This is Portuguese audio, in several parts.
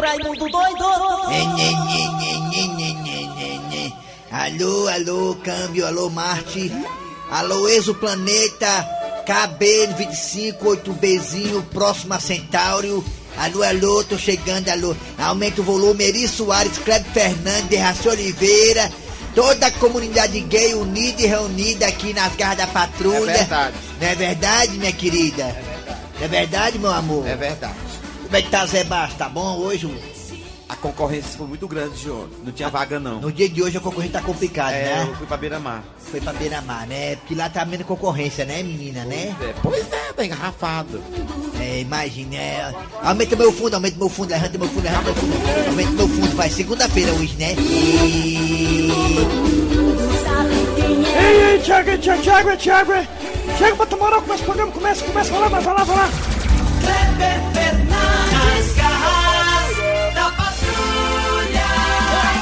Raimundo doido! Né, né, né, alô, alô, câmbio, alô, Marte. Alô, exoplaneta. KB258Bzinho, próximo a Centauro. Alô, alô, tô chegando, alô. Aumenta o volume, Eri Soares, Cleber Fernandes, Raci Oliveira. Toda a comunidade gay unida e reunida aqui nas garras da patrulha. É verdade. Não é verdade, minha querida? É verdade. É verdade, meu amor? É verdade. Como é que tá, Zé Bastos? Tá bom hoje? A concorrência foi muito grande, João. Não tinha vaga, não. No dia de hoje a concorrência tá complicada, É, né? eu fui pra Beira-Mar. Foi pra beira-mar, né? Porque lá tá menos concorrência, né, menina, né? É, Pois é, tá engarrafado. É, imagina, é. Aumenta meu fundo, aumenta meu fundo, levanta meu fundo, levanta meu fundo. Aumenta meu fundo, vai. Segunda-feira hoje, né? E... Ei, ei, Thiago, Thiago, Thiago, Thiago. Chega pra tomar começa o programa, começa, começa, vai lá, vai lá, vai lá.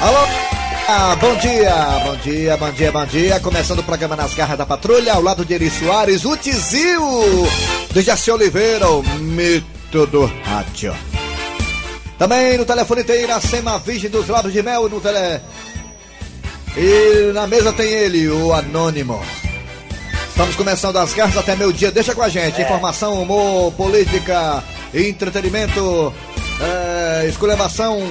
Alô? Ah, bom dia, bom dia, bom dia, bom dia. Começando o programa Nas Garras da Patrulha, ao lado de Eri Soares, o Tizil, do Jaci Oliveira, o mito do rádio. Também no telefone tem Iracema Virgem dos Lábios de Mel, no tele... E na mesa tem ele, o Anônimo. Estamos começando as garras até meio dia. Deixa com a gente. Informação, humor, política, entretenimento, é, esculhambação,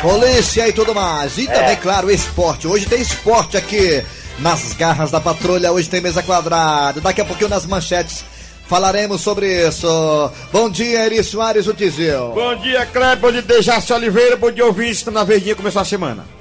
polícia e tudo mais. E também, claro, esporte. Hoje tem esporte aqui nas garras da patrulha. Hoje tem mesa quadrada. Daqui a pouquinho nas manchetes falaremos sobre isso. Bom dia, Eri Soares, o Tizil. Bom dia, Kleber. Bom dia, Dejaci Oliveira. Bom dia, ouvinte. Tá na verdinha, começou a semana.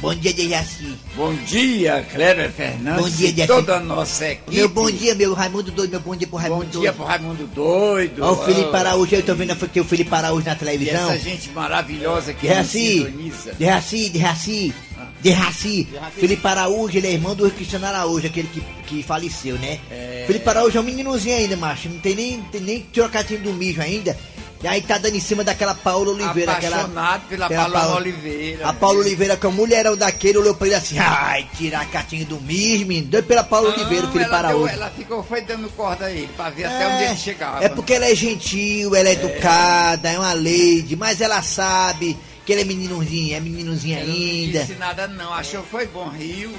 Bom dia, Dejaci. Bom dia, Kleber Fernandes Bom dia, e Dejaci. toda a nossa equipe. Meu bom dia, meu Raimundo doido, meu bom dia pro Bom Raimundo dia doido. pro Raimundo Doido. Ó, o Felipe Araújo, eu tô vendo aqui o Felipe Araújo na E televisão. essa gente maravilhosa que Dejaci, sintoniza. Dejaci, Dejaci, Dejaci. Felipe Araújo, ele é irmão do Cristiano Araújo, aquele que, que faleceu, né? É. Felipe Araújo é um meninozinho ainda, macho. Não tem nem, tem nem trocatinho do mijo ainda. E aí tá dando em cima daquela Paula Oliveira. Apaixonado aquela, pela pela Paula Paula- Oliveira. A Paula Oliveira, que é um mulherão daquele, olhou pra ele assim, ai, tirar a catinha do menino. Doido pela Paula Oliveira, o Não, Felipe ela, deu, Araújo. ela ficou foi dando corda a ele pra ver até onde ele chegava. É porque ela é gentil, ela é, educada, é uma lady, mas ela sabe que ele é meninozinho, é meninozinho Ela não ainda. disse nada não, achou foi bom, riu,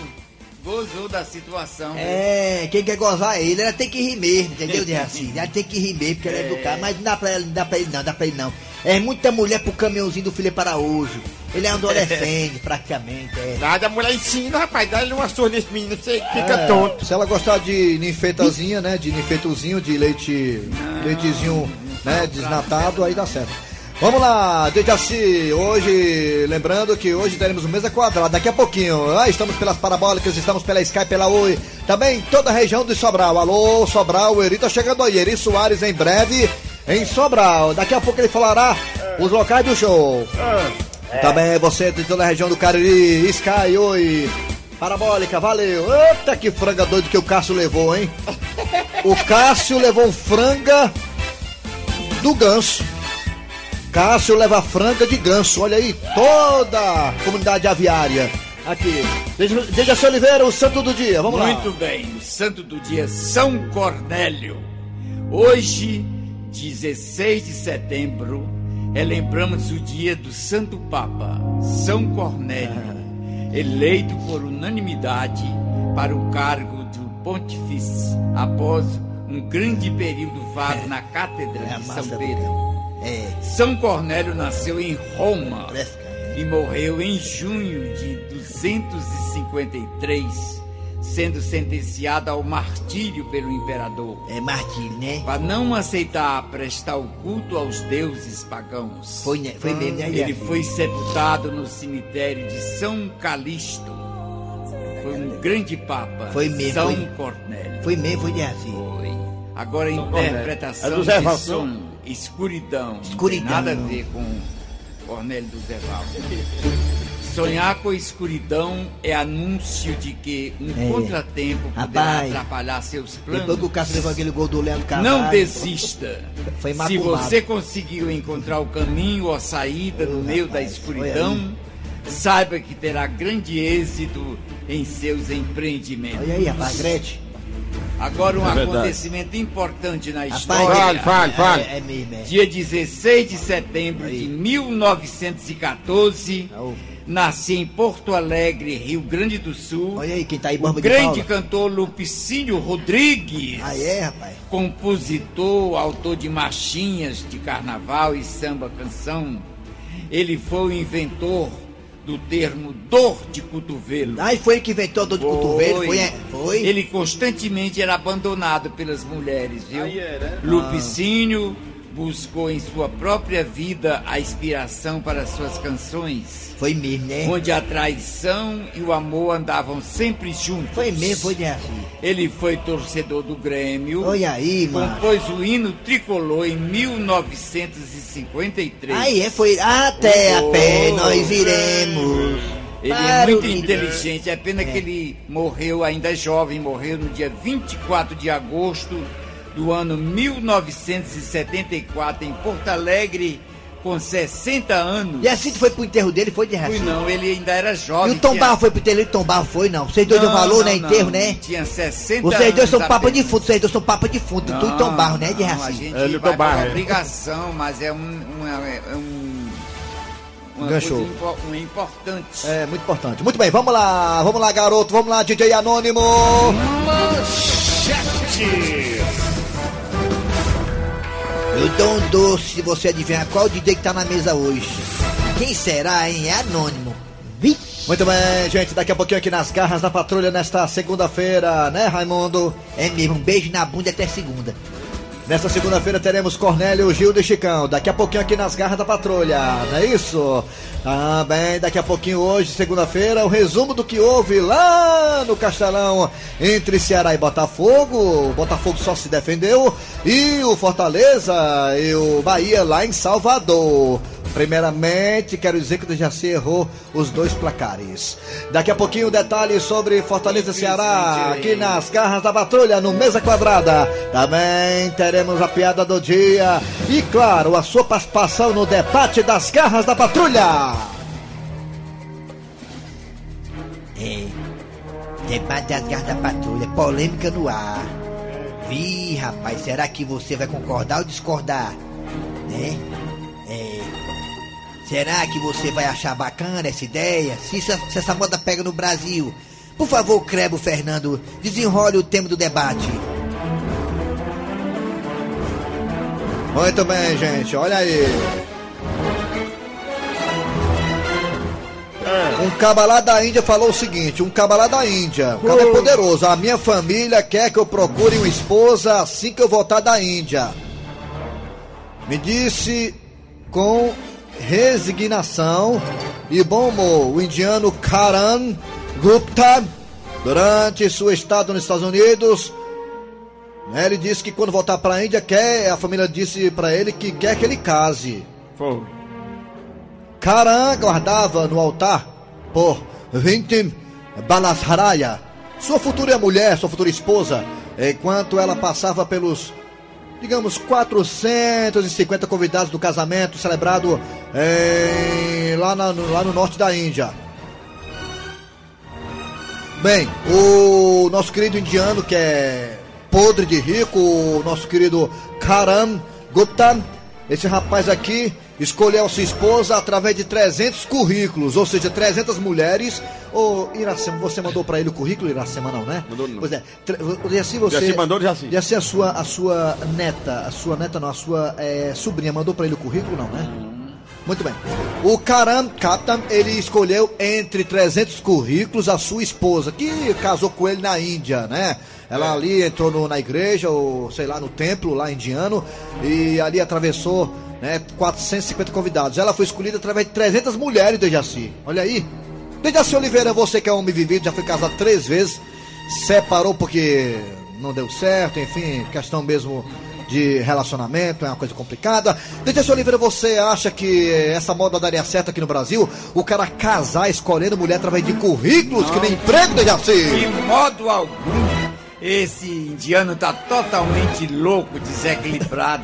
gozou da situação. É, quem quer gozar é ele, ela tem que rir mesmo, entendeu, Dejaci? Ela tem que rir mesmo, porque ela é educada, mas não dá pra ela, não dá pra ele não, dá pra ele não. É muita mulher pro caminhãozinho do Felipe Araújo. Ele é um adolescente, praticamente, é. Nada, a mulher ensina, rapaz. Dá-lhe uma surra nesse menino, você fica É, tonto. Se ela gostar de ninfetazinha, né? De ninfetozinho, de leite. leitezinho, né? Desnatado, aí dá certo. Vamos lá, Dejaci, hoje, lembrando que hoje teremos o mesa quadrada, daqui a pouquinho, ah, estamos pelas parabólicas, estamos pela Sky, pela Oi, também toda a região de Sobral, alô, Sobral, o Eri tá chegando aí, Eri Soares em breve, em Sobral, daqui a pouco ele falará os locais do show. Também você de toda a região do Cariri, Sky, Oi, Parabólica, valeu. Eita, que franga doido que o Cássio levou, hein? O Cássio levou um franga do ganso. Cássio leva franga de ganso. Olha aí, toda a comunidade aviária. Aqui. Deja- Dejaci Oliveira, o santo do dia. Vamos lá. Muito bem, o santo do dia São Cornélio. Hoje, 16 de setembro, relembramos o dia do Santo Papa, São Cornélio, eleito por unanimidade para o cargo do pontifício após um grande período vago na Cátedra É a de São Pedro. É, São Cornélio nasceu em Roma fresca. e morreu em junho de 253, sendo sentenciado ao martírio pelo imperador, É martírio, né? para não aceitar prestar o culto aos deuses pagãos. Foi, né? Foi mesmo, né? Ele foi sepultado no cemitério de São Calixto. Foi um grande papa, Foi mesmo, São foi. Cornélio. Foi mesmo, foi Dejaci. Foi. Agora a interpretação É do Zé de som, escuridão. Escuridão. Nada a ver com Cornélio do Zé Valdo. Sonhar com escuridão é anúncio de que um É. contratempo poderá Rapaz, atrapalhar seus planos. Depois que o Cássio levou aquele gol do Leandro Carvalho. Não desista. Foi Se você conseguiu encontrar o caminho ou a saída no meio da escuridão, saiba que terá grande êxito em seus empreendimentos. Olha aí, rapaz, Gretchen. Agora um É acontecimento importante na Rapaz, história. Fale, fale, fale. É, é mesmo, é. Dia 16 de setembro Aí. de 1914, Ô, nasci em Porto Alegre, Rio Grande do Sul. Olha aí quem tá aí, O Borba grande Paula. cantor Lupicínio Rodrigues, Ah, é, rapaz? compositor, autor de marchinhas de carnaval e samba canção. Ele foi o inventor do termo dor de cotovelo. Ah, foi ele que inventou a dor de cotovelo, foi? é? Foi? Ele constantemente era abandonado pelas mulheres, viu? Aí era. Lupicínio buscou em sua própria vida a inspiração para suas canções, Foi mesmo, né? onde a traição e o amor andavam sempre juntos. Foi mesmo, foi de assim. Ele foi torcedor do Grêmio. Olha aí, mano. Compôs o hino tricolor em 1953. Aí é, foi. Até a pé nós iremos. Ele é muito inteligente, é pena que ele morreu ainda jovem, morreu no dia 24 de agosto do ano 1974 em Porto Alegre, com 60 anos. E assim tu foi pro enterro dele, foi de Fui assim. não, ele ainda era E jovem. o Tom tinha- Barro foi pro enterro dele, o Tom Barro foi, não. Vocês dois Não, não, né? não, Enterro, né? Tinha 60 Vocês dois anos são papa de fundo, vocês dois são papa de fundo. Tu e Tom Barro, né? De Não, a Raci. gente Ele e Tom Barro, é. obrigação, mas é um, um- é um uma Ganchou. coisa impo- um importante. É, muito importante. Muito bem, vamos lá, vamos lá, garoto, vamos lá, DJ Anônimo. Eu dou um doce se você adivinhar qual DJ que tá na mesa hoje. Quem será, hein? É anônimo. Vi? Muito bem, gente, daqui a pouquinho aqui nas garras da patrulha nesta segunda-feira, né, Raimundo? É mesmo, um beijo na bunda até segunda. Nesta segunda-feira teremos Cornélio, Gildo e Chicão. Daqui a pouquinho aqui nas garras da patrulha, não é isso? Também daqui a pouquinho hoje, segunda-feira, o resumo do que houve lá no Castelão entre Ceará e Botafogo. O Botafogo só se defendeu. E o Fortaleza e o Bahia lá em Salvador. Primeiramente, quero dizer que o Dejaci errou os dois placares. Daqui a pouquinho, detalhes sobre Fortaleza Ceará aqui nas garras da patrulha, no Mesa Quadrada. Também teremos a piada do dia e, claro, a sua participação no debate das garras da patrulha. É. Debate das garras da patrulha, polêmica no ar. Vi, rapaz, será que você vai concordar ou discordar? Né? É. Será que você vai achar bacana essa ideia? Se essa, se essa moda pega no Brasil? Por favor, Crebo Fernando, desenrole o tema do debate. Muito bem, gente, olha aí. Um cabalá da Índia falou o seguinte: um cabalá da Índia, o cara é poderoso. A minha família quer que eu procure uma esposa assim que eu voltar da Índia. Me disse com resignação e bom humor o indiano Karan Gupta, durante sua estada nos Estados Unidos, né, ele disse que quando voltar para a Índia quer, a família disse para ele que quer que ele case. Foi. Karan guardava no altar por Vintim Balasharaya, sua futura mulher, sua futura esposa, enquanto ela passava pelos, digamos, 450 convidados do casamento celebrado em- lá, na- no, lá no norte da Índia. Bem, o nosso querido indiano que é podre de rico, o nosso querido Karan Gupta, esse rapaz aqui escolheu sua esposa através de 300 currículos, ou seja, 300 mulheres. Ô, Iracema, você mandou pra ele o currículo, Iracema, não, né? Mandou não. Pois é, e assim você. Jaci mandou, Jaci. E assim a sua, a sua neta, a sua neta não, a sua eh, sobrinha mandou pra ele o currículo, não, né? Muito bem. O Karam Kaptan, ele escolheu entre 300 currículos a sua esposa, que casou com ele na Índia, né? Ela ali entrou no- na igreja, ou sei lá, no templo lá indiano, e ali atravessou né, 450 convidados. Ela foi escolhida através de 300 mulheres, Dejaci. Olha aí. Dejaci Oliveira, você que é homem vivido, já foi casado três vezes, separou porque não deu certo, enfim, questão mesmo de relacionamento, é uma coisa complicada. Dejaci Oliveira, você acha que essa moda daria certo aqui no Brasil? O cara casar escolhendo mulher através de currículos, que nem emprego, Dejaci? De modo algum. Esse indiano tá totalmente louco, desequilibrado.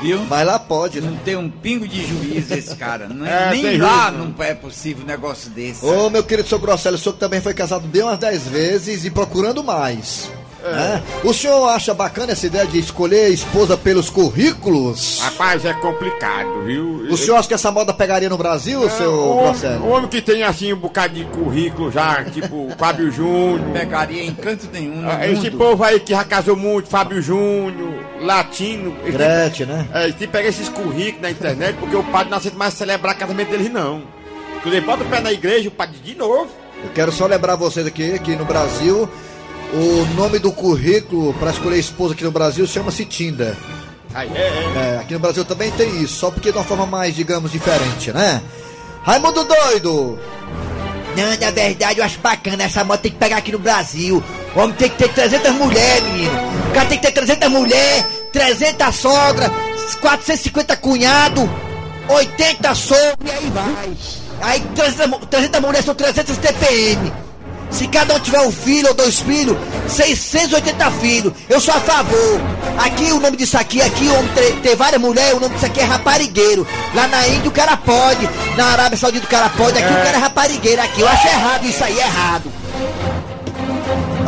Viu? Mas lá pode, né? Não tem um pingo de juízo esse cara. Não É, nem tem lá juízo, não é possível um negócio desse. Ô, meu querido seu Grosselio, o senhor que também foi casado bem umas 10 vezes e procurando mais. É. O senhor acha bacana essa ideia de escolher esposa pelos currículos? Rapaz, é complicado, viu? O senhor acha que essa moda pegaria no Brasil, É, seu o, homem, Grosselio? o homem que tem assim um bocado de currículo já, tipo Fábio Júnior. Pegaria em canto nenhum Ah, Esse mundo. povo aí que já casou muito, Fábio Júnior, Latino. Gretchen, né? É, eles têm que pegar esses currículos na internet, porque o padre não aceita mais celebrar casamento deles, não. Ele bota o pé na igreja, o padre de novo. Eu quero só lembrar vocês aqui que no Brasil o nome do currículo para escolher esposa aqui no Brasil chama-se Tinder. Aí, é, é. É, aqui no Brasil também tem isso, só porque de uma forma mais, digamos, diferente, né? Raimundo doido! Não, na verdade eu acho bacana, essa moto tem que pegar aqui no Brasil. O homem tem que ter 300 mulheres, menino. O cara tem que ter 300 mulheres, 300 sogra, 450 cunhado, 80 sogro e aí vai. Aí 300, mu- 300 mulheres são 300 TPM. Se cada um tiver um filho ou dois filhos, 680 filhos. Eu sou a favor. Aqui o nome disso aqui, aqui o homem ter, ter várias mulheres, o nome disso aqui é raparigueiro. Lá na Índia o cara pode, na Arábia Saudita o cara pode, aqui o cara é raparigueiro. Aqui eu acho errado isso aí, errado.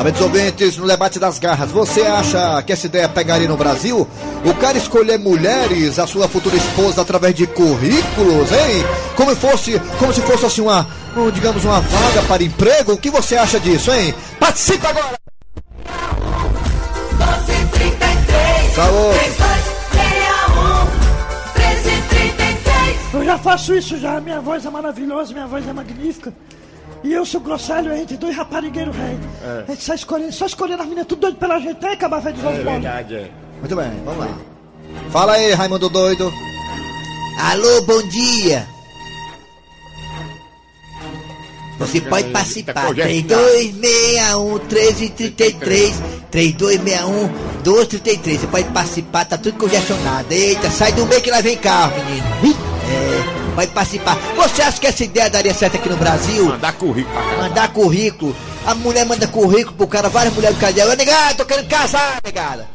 Amigos ouvintes, no debate das garras, você acha que essa ideia pegaria no Brasil? O cara escolher mulheres, a sua futura esposa, através de currículos, hein? Como, fosse, como se fosse assim uma, um, digamos, uma vaga para emprego? O que você acha disso, hein? Participa agora! 1233 Saúde. 3261 1333 Eu já faço isso já, minha voz é maravilhosa, minha voz é magnífica. E eu sou grosselho, a gente dois raparigueiros, velho. A gente sai escolhendo, só escolhendo as meninas tudo doido pela gente, tem que acabar velho de novo, bola. Verdade, é. Muito bem, vamos lá. Fala aí, Raimundo doido. Alô, bom dia. Você pode tá participar. congestionado. 3261 1333 3261 1233. Você pode participar, tá tudo congestionado. Eita, sai do meio que lá vem carro, menino. É, pode participar. Você acha que essa ideia daria certo aqui no Brasil? Mandar currículo. Mandar currículo. A mulher manda currículo pro cara, várias mulheres do cara dela. Negada, tô querendo casar, negada.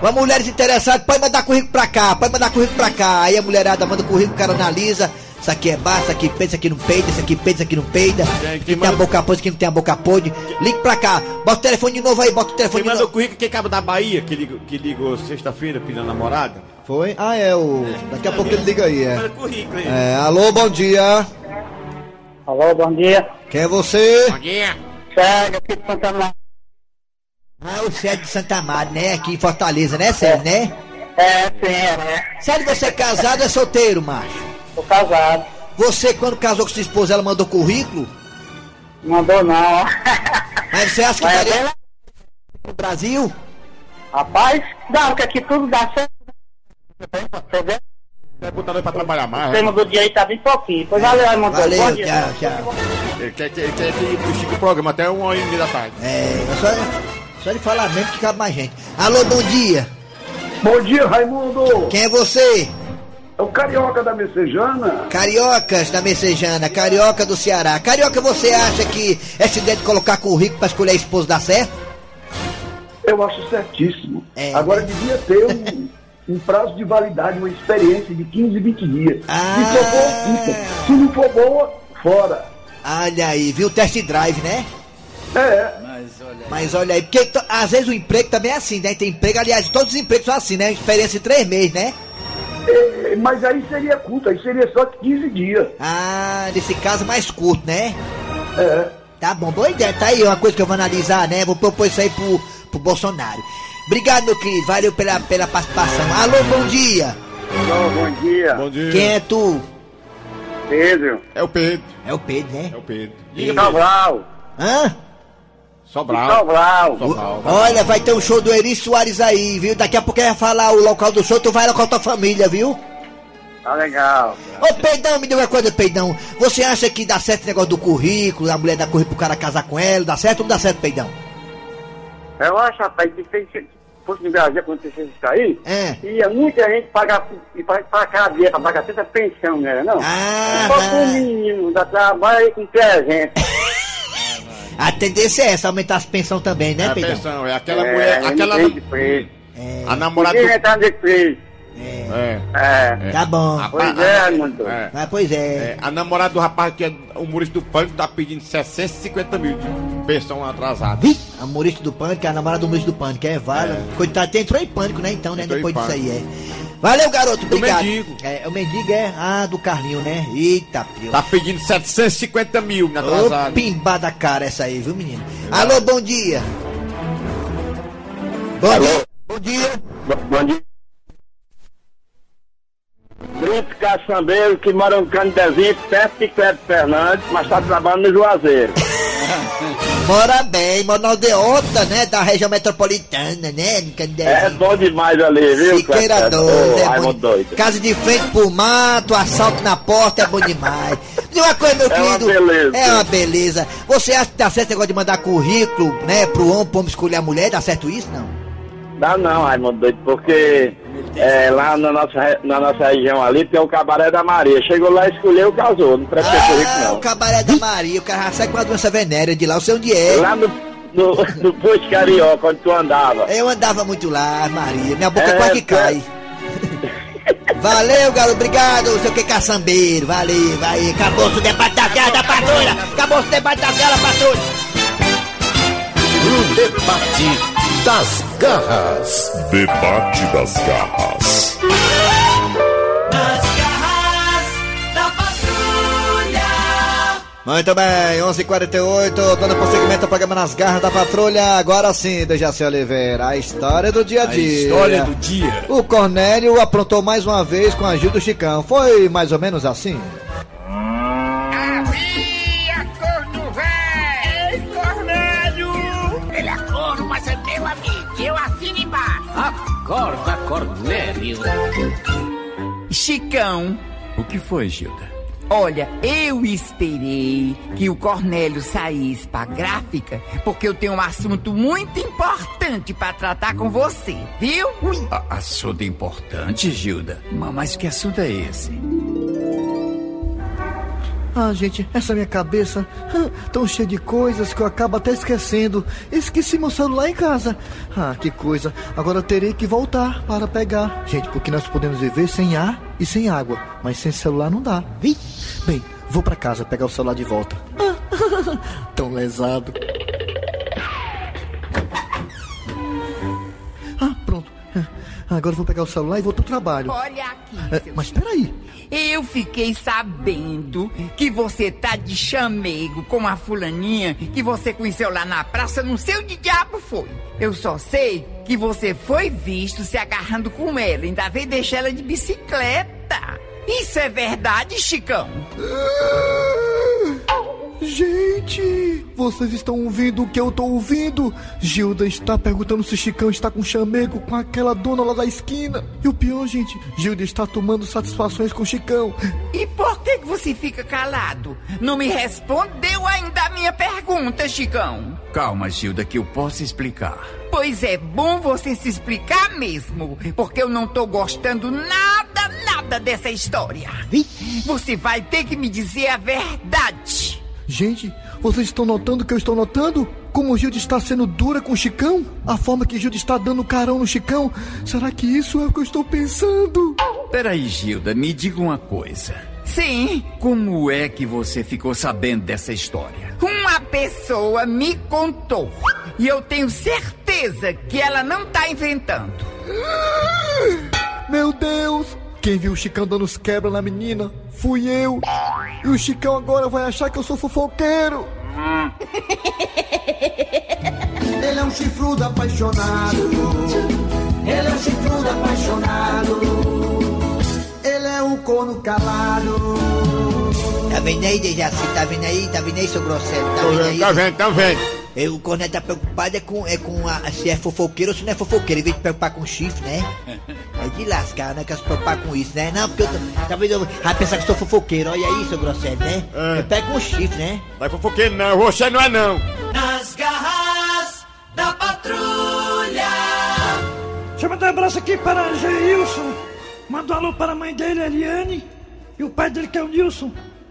Uma mulher interessadas, pode mandar currículo pra cá, pode mandar currículo pra cá. Aí a mulherada manda currículo, o cara analisa. Isso aqui é baixo, isso aqui peida, isso aqui não peida, isso aqui peida, isso aqui não peida. Quem- Quem quem tem a manda- boca podre, quem não tem a boca podre. Ligue pra cá, bota o telefone de novo aí, bota o telefone Quem de mandou o novo. currículo, quem cabo da Bahia, que ligou, que ligou sexta-feira pedindo namorada? Foi? Ah, é, o. Daqui a pouco ele liga aí, é. É, alô, bom dia. Alô, bom dia. Quem é você? Bom dia. Chega aqui de Santa Maria. Ah, o Sérgio de Santa Amaro, né? Aqui em Fortaleza, né, Sérgio, né? É, sim, é, né? Sérgio, você é casado ou é solteiro, macho? Tô casado. Você, quando casou com sua esposa, ela mandou currículo? Mandou não. Mas você acha que Mas é daria no Brasil? Rapaz, não, porque aqui tudo dá certo. Vai botar nós pra trabalhar mais. O né? tema do dia aí tá bem pouquinho. Pois valeu, Raimundo. Bom Valeu, dia. tchau, tchau. Ele quer, quer, quer que estica o programa até uma hora e meia da tarde. É, é só, só de falar mesmo que cabe mais gente. Alô, bom dia. Bom dia, Raimundo! Quem é você? É o carioca da Messejana. Cariocas da Messejana, Carioca do Ceará. Carioca, você acha que essa ideia de colocar currículo pra escolher a esposa dá certo? Eu acho certíssimo. É, Agora né? devia ter um, um prazo de validade, uma experiência de 15, 20 dias. Ah. Se for boa, fica. Se não for boa, fora. Olha aí, viu? Test drive, né? É, Mas olha. Mas olha aí, porque às vezes o emprego também é assim, né? Tem emprego, aliás, todos os empregos são assim, né? Experiência em três meses, né? é, mas aí seria curto, aí seria só 15 dias. Ah, nesse caso mais curto, né? É. Tá bom, boa ideia. Tá aí uma coisa que eu vou analisar, né? Vou propor isso aí pro, pro Bolsonaro. Obrigado, meu querido. Valeu pela, pela participação. Alô, bom dia. Alô, bom dia. Bom dia. Quem é tu? Pedro. É o Pedro. É o Pedro, né? É o Pedro. Sobral. Hã? Sobral. Sobral. Sobral. Olha, vai ter um show do Eri Soares aí, viu? Daqui a pouco vai falar o local do show, tu vai lá com a tua família, viu? Tá legal. Ô, Peidão, me diga uma coisa, Peidão. Você acha que dá certo o negócio do currículo, a mulher dá currículo pro cara casar com ela? Dá certo ou não dá certo, Peidão? Eu acho, rapaz, que se fosse no Brasil acontecesse isso aí, É. ia muita gente pagar e para pra cadeia, pra pagar tanta pensão, né? Não? Ah, Só com o menino, dá trabalho com 300. A tendência é essa, aumentar as pensões também, né, É a pensão, é aquela é, mulher, aquela. preso. A namorada do. entrar de preso. É. É. Tá bom. A- Pois a- é, a- Raimundo. é. Ah, pois é. É, a namorada do rapaz que é humorista do pânico tá pedindo 650 mil. bestão atrasado. Vi? A humorista do pânico, a namorada do humorista do pânico, é Vala. Coitado, até entrou em pânico, né? Então, né? Entrou Depois disso aí, é. Valeu, garoto, obrigado. mendigo. É, o mendigo é. Ah, do Carlinho, né? Eita, pio. Tá pedindo 750 mil na Ô, atrasado. pimbada cara essa aí, viu, menino? Alô, bom dia. Bom dia. Bom dia. Bom dia. Caçambeiro, que mora no Candezinho, perto de Cleto Fernandes, mas tá trabalhando no Juazeiro. Mora bem, aldeota, né? Da região metropolitana, né? No É Candezinho. bom demais ali, viu, Siqueira doido, é bom. doido. Casa de frente pro mato, assalto na porta, é bom demais. E uma coisa, meu É uma querido. beleza. É uma beleza. Você acha que dá certo negócio de mandar currículo, né, pro homem, pro homem escolher a mulher? Dá certo isso, não? Dá não, Raimundo doido, porque é, lá na nossa, na nossa região ali tem o Cabaré da Maria. Chegou lá, escolheu, casou. Não presta Ah, o não. cabaré da Maria, o cara sai com uma doença venérea de lá, eu sei onde é. Lá no, no, no posto Carioca, onde tu andava. Eu andava muito lá, Maria, minha boca É, quase que é. cai. Valeu, garoto, obrigado, seu que caçambeiro, valeu, vai, acabou o debate da guerra da patrulha, acabou o debate da guerra da patrulha. O debate das garras. Debate das garras. Nas garras da patrulha. Muito bem, 11:48, dando prosseguimento ao programa Nas Garras da Patrulha. Agora sim, Dejaci Oliveira, a história do dia a A dia. história do dia. O Cornélio aprontou mais uma vez com a ajuda do Chicão. Foi mais ou menos assim? Acorda, Cornélio. Chicão. O que foi, Gilda? Olha, eu esperei que o Cornélio saísse pra gráfica, porque eu tenho um assunto muito importante pra tratar com você, viu? A- assunto importante, Gilda? Ma- Mas que assunto é esse? Ah, gente, essa minha cabeça tão cheia de coisas que eu acabo até esquecendo. Esqueci meu celular em casa. Ah, que coisa. Agora terei que voltar para pegar. Gente, porque nós podemos viver sem ar e sem água, mas sem celular não dá. Vi? Bem, vou para casa pegar o celular de volta. Tão lesado. Agora eu vou pegar o celular e vou pro trabalho. Olha aqui, É, seu mas peraí. Eu fiquei sabendo que você tá de chamego com a fulaninha que você conheceu lá na praça, não sei onde diabo foi. Eu só sei que você foi visto se agarrando com ela, ainda veio deixar ela de bicicleta. Isso é verdade, Chicão? Gente, vocês estão ouvindo o que eu tô ouvindo? Gilda está perguntando se Chicão está com chamego com aquela dona lá da esquina. E o pior, gente, Gilda está tomando satisfações com Chicão. E por que, que você fica calado? Não me respondeu ainda a minha pergunta, Chicão. Calma, Gilda, que eu posso explicar. Pois é bom você se explicar mesmo, porque eu não tô gostando nada, nada dessa história. Você vai ter que me dizer a verdade. Gente, vocês estão notando o que eu estou notando? Como Gilda está sendo dura com o Chicão? A forma que Gilda está dando carão no Chicão? Será que isso é o que eu estou pensando? Peraí, Gilda, me diga uma coisa. Sim, Como é que você ficou sabendo dessa história? uma pessoa me contou. E eu tenho certeza que ela não tá inventando. Meu Deus! Quem viu o Chicão dando os quebra na menina fui eu. E o Chicão agora vai achar que eu sou fofoqueiro. Ele é um chifrudo apaixonado. Ele é um chifrudo apaixonado. Ele é um corno calado. Tá vendo aí, Dejaci? Tá vendo aí? Tá vendo aí, seu grosseiro? Tá vendo vendo, aí? tá vendo, tá vendo. Eu, o Corneto tá preocupado é com, é com a, se é fofoqueiro ou se não é fofoqueiro. Em vez de preocupar com chifre, né? É de lascar, né? Quer se preocupar com isso, né? Não, porque eu tô, talvez eu vai pensar que eu sou fofoqueiro. Olha aí, seu grosseiro, né? É. Eu pego com chifre, né? Vai fofoqueiro não, você não é não. Nas garras da patrulha. Deixa eu mandar um abraço aqui para Geilson. Manda um alô para a mãe dele, Eliane. E o pai dele, que é o Nilson.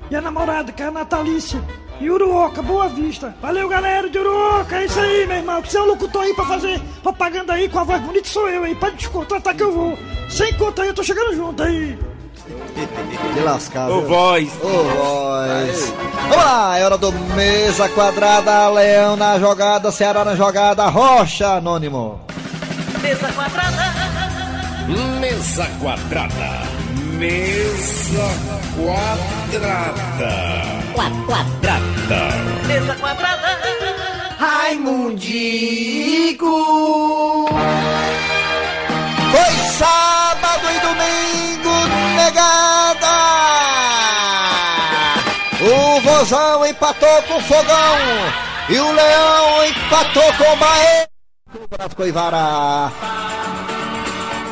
E a namorada, que é a Natalícia. E Uruoca, Boa Vista. Valeu, galera de Uruoca. É isso aí, meu irmão. Que você é um locutor aí pra fazer propaganda aí com a voz bonita, sou eu aí. Pode descontratar que eu vou. Sem conta aí, eu tô chegando junto aí. De lascar. Ô, voz. Ô, voz. Vamos lá, é hora do Mesa Quadrada, Leão na jogada, Ceará na jogada, Rocha Anônimo. Mesa quadrada. Mesa quadrada. Mesa quadrada. Quadrada. Mesa quadrada. Raimundico. Foi sábado e domingo, negada! O Vozão empatou com o Fogão e o Leão empatou com o Bahia. Campeonato Coivara.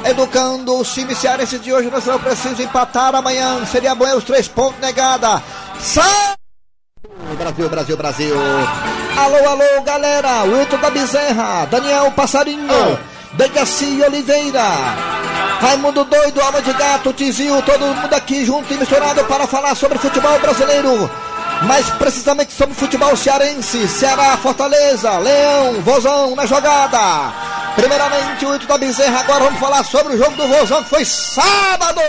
Educando o time cearense de hoje, nós não precisamos empatar amanhã. Seria bom é os três pontos negada. Sai! Brasil, Brasil, Brasil. Alô, alô, galera. Wilton da Bezerra, Daniel Passarinho, Degaci Oliveira, Raimundo Doido, Alma de Gato, Tizio, todo mundo aqui junto e misturado para falar sobre futebol brasileiro. Mais precisamente sobre futebol cearense, Ceará, Fortaleza, Leão, Vozão na jogada. Primeiramente, o Wilton da Bezerra, agora vamos falar sobre o jogo do Vozão, que foi sábado.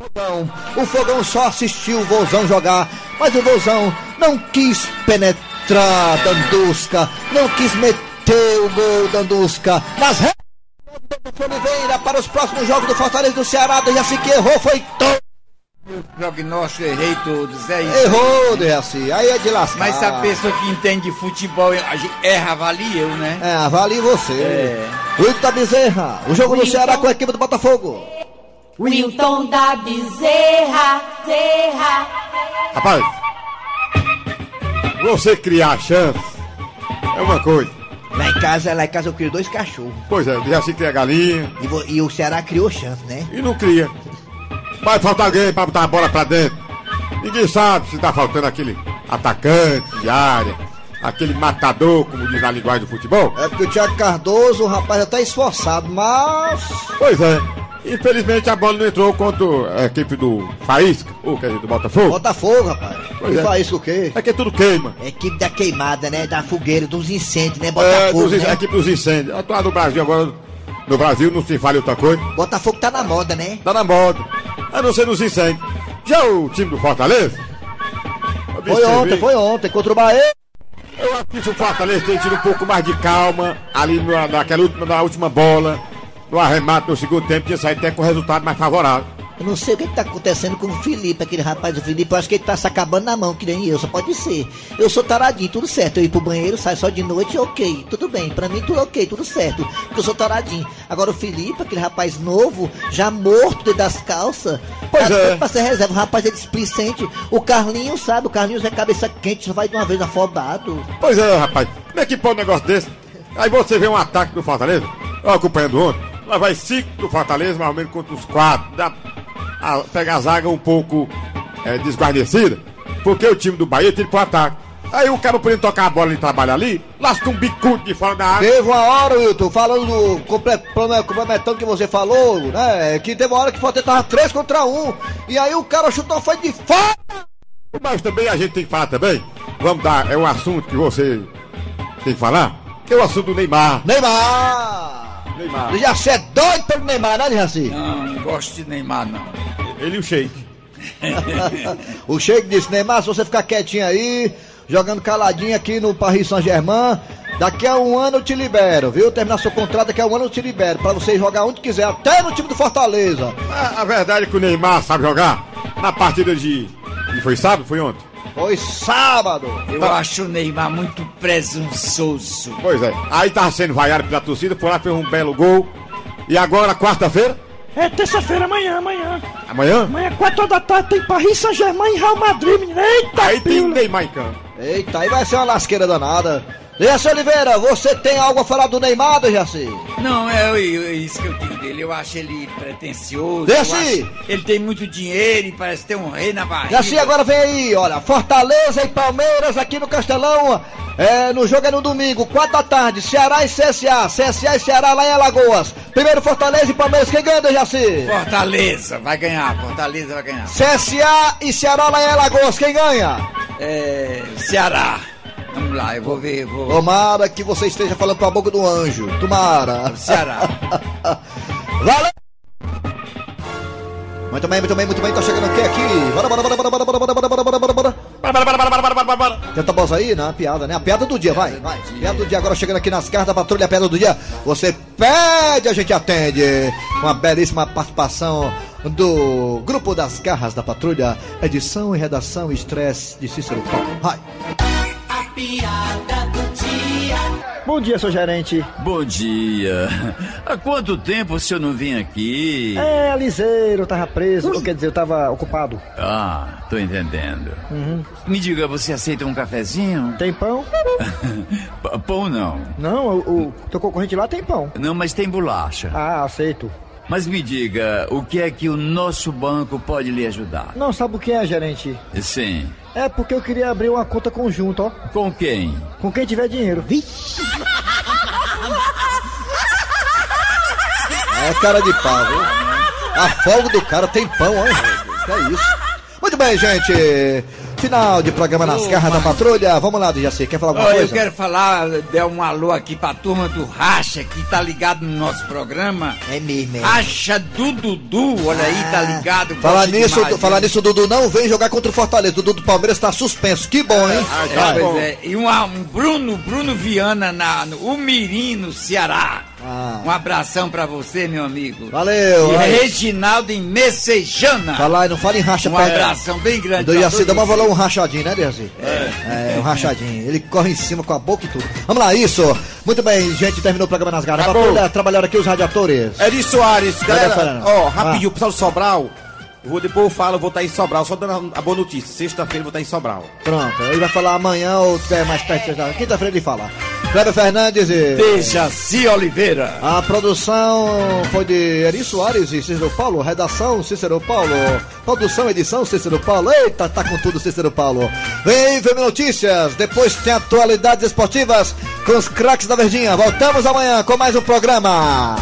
Fogão. O Fogão só assistiu o Vozão jogar, mas o Vozão não quis penetrar Dandusca, não quis meter o gol Dandusca. Nas redes do Oliveira para os próximos jogos do Fortaleza do Ceará, já se que errou, foi todo. Prognóstico, errei todos, é isso. Errou, Dejaci, aí é de lascar. Mas se a pessoa que entende de futebol erra, avalia eu, né? É, avalie você. É. Bezerra, o jogo do Ceará com a equipe do Botafogo. Wilton da Bezerra, Serra. Rapaz, você criar chance é uma coisa. Lá em casa, lá em casa eu crio dois cachorros. Pois é, já se cria galinha E, vo- e o Ceará criou chance, né? e não cria. Vai faltar alguém pra botar a bola pra dentro. Ninguém sabe se tá faltando aquele atacante de área, aquele matador, como diz na linguagem do futebol. É porque o Thiago Cardoso, o rapaz, é até esforçado, mas. Pois é. Infelizmente a bola não entrou contra a equipe do Faísca, ou quer dizer, do Botafogo. Botafogo, rapaz. Pois e é. isso o quê? É que tudo queima. É equipe da queimada, né? Da fogueira, dos incêndios, né? É, Botafogo, dos, né? a equipe dos incêndios. Atuar no Brasil agora, no Brasil não se fala outra coisa. Botafogo tá na moda, né? Tá na moda. A não ser nos incêndios. Já o time do Fortaleza? Foi ontem, foi ontem, contra o Bahia. Eu acho que o Fortaleza tem tido um pouco mais de calma ali na, naquela última, na última bola, no arremate no segundo tempo, tinha saído até com resultado mais favorável. Eu não sei o que, que tá acontecendo com o Felipe, aquele rapaz do Felipe. Eu acho que ele tá se acabando na mão, que nem eu, só pode ser. Eu sou taradinho, tudo certo. Eu ir pro banheiro, saio só de noite, ok. Tudo bem, pra mim tudo ok, tudo certo. Porque eu sou taradinho. Agora o Felipe, aquele rapaz novo, já morto dentro das calças. Pois tá é. pra ser reserva. O rapaz é displicente. O Carlinhos, sabe? O Carlinhos é cabeça quente, só vai de uma vez afobado. Pois é, rapaz. Como é que pode um negócio desse? Aí você vê um ataque do Fortaleza, eu acompanhando ontem, lá vai cinco do Fortaleza, mais ou menos contra os quatro. Dá a, pega a zaga um pouco é, desguarnecida, porque o time do Bahia tira pro ataque. Aí o cara podendo tocar a bola e trabalhar ali, lasca um bicudo de fora da área. Teve uma hora, Wilton, falando do complementando que você falou, né? Que teve uma hora que o Fortaleza tava 3 contra 1. E aí o cara chutou, foi de fora. Mas também a gente tem que falar também. Vamos dar, é um assunto que você tem que falar, que é o assunto do Neymar. Neymar! Neymar. Já é doido pelo Neymar, né, Jaci? Não, não gosto de Neymar, não. Ele e o Sheik. o Sheik disse, Neymar, se você ficar quietinho aí, jogando caladinho aqui no Paris Saint-Germain, daqui a um ano eu te libero, viu? Terminar seu contrato, daqui a um ano eu te libero, pra você jogar onde quiser, até no time do Fortaleza. A, a verdade é que o Neymar sabe jogar. Na partida de. de foi sábado? Foi ontem? Foi sábado. Eu Tá. acho o Neymar muito presunçoso. Pois é. Aí tava sendo vaiado pela torcida, foi lá, fez um belo gol. E agora, quarta-feira? É terça-feira, amanhã, amanhã. Amanhã? Amanhã, 4 horas da tarde, tem Paris Saint-Germain e Real Madrid, menino. Eita, Aí tem o pila. Neymar em campo. Eita, aí vai ser uma lasqueira danada. Dejaci Oliveira, você tem algo a falar do Neymar, Dejaci? Não, é, é isso que eu digo dele. Eu acho ele pretencioso. Acho- Ele tem muito dinheiro e parece ter um rei na barriga. Dejaci, agora vem aí, olha, Fortaleza e Palmeiras aqui no Castelão. É, no jogo é no domingo, 4 da tarde, Ceará e CSA. CSA e Ceará lá em Alagoas. Primeiro Fortaleza e Palmeiras, quem ganha, Dejaci? Fortaleza vai ganhar, Fortaleza vai ganhar. CSA e Ceará lá em Alagoas, quem ganha? É. Ceará. Vamos lá, eu vou ver. Vou... Tomara que você esteja falando com a boca do anjo. Tomara. Ceará. Valeu! Muito bem, muito bem, muito bem. Tá chegando aqui, aqui. Bora, bora, bora, bora, bora, bora, bora, bora, bora, bora, bora, bora. Tenta pausa aí, né? A piada, né? A piada do dia, vai, vai. Piada do dia agora chegando aqui nas cartas da patrulha, a piada do dia. Você pede, a gente atende. Uma belíssima participação do Grupo das Garras da Patrulha, edição e redação e estresse de Cícero Paulo. Vai. Piada do dia. Bom dia, seu gerente. Bom dia. Há quanto tempo o senhor não vinha aqui? É, liseiro, eu tava preso. Ou, quer dizer, eu tava ocupado. Ah, tô entendendo. Uhum. Me diga, você aceita um cafezinho? Tem pão? Pão não. Não, o, o teu concorrente lá tem pão. Não, mas tem bolacha. Ah, aceito. Mas me diga, o que é que o nosso banco pode lhe ajudar? Não, sabe o que é, gerente? Sim. É porque eu queria abrir uma conta conjunta, ó. Com quem? Com quem tiver dinheiro. Vixe! É cara de pau, viu? A folga do cara tem pão, ó. Que é isso? Muito bem, gente. Final de programa nas garras da patrulha. Vamos lá, Jaci. Quer falar alguma eu coisa? quero falar, dar um alô aqui pra turma do Racha, que tá ligado no nosso programa. É mesmo, é. Racha do Dudu, olha aí, tá ligado. Falar nisso, demais, falar nisso, Dudu não vem jogar contra o Fortaleza. Dudu do Palmeiras tá suspenso. Que bom, hein? É, Vai. pois é. E um, um Bruno, Bruno Viana na, no Umirim, no Ceará. Ah. Um abração pra você, meu amigo. Valeu. E aí. Reginaldo em Messejana. Fala aí, não fala em racha Um abração bem grande. Do Jaci, dá uma valor um rachadinho, né, Jaci? É. um rachadinho. Ele corre em cima com a boca e tudo. Vamos lá, isso. Muito bem, gente, terminou o programa nas garras. Acabou. Patrulha, Trabalharam aqui os radiadores. Eri Soares, galera, ó, Ah. rapidinho, o pessoal do Sobral. Vou, depois eu falo, vou estar em Sobral, só dando a boa notícia. Sexta-feira eu vou estar em Sobral. Pronto, ele vai falar amanhã ou até mais perto. Quinta-feira ele fala. Kleber Fernandes e. Dejaci Oliveira. A produção foi de Eri Soares e Cícero Paulo. Redação Cícero Paulo. Produção, edição Cícero Paulo. Eita, tá com tudo Cícero Paulo. Vem, vem notícias. Depois tem atualidades esportivas com os craques da Verdinha. Voltamos amanhã com mais um programa.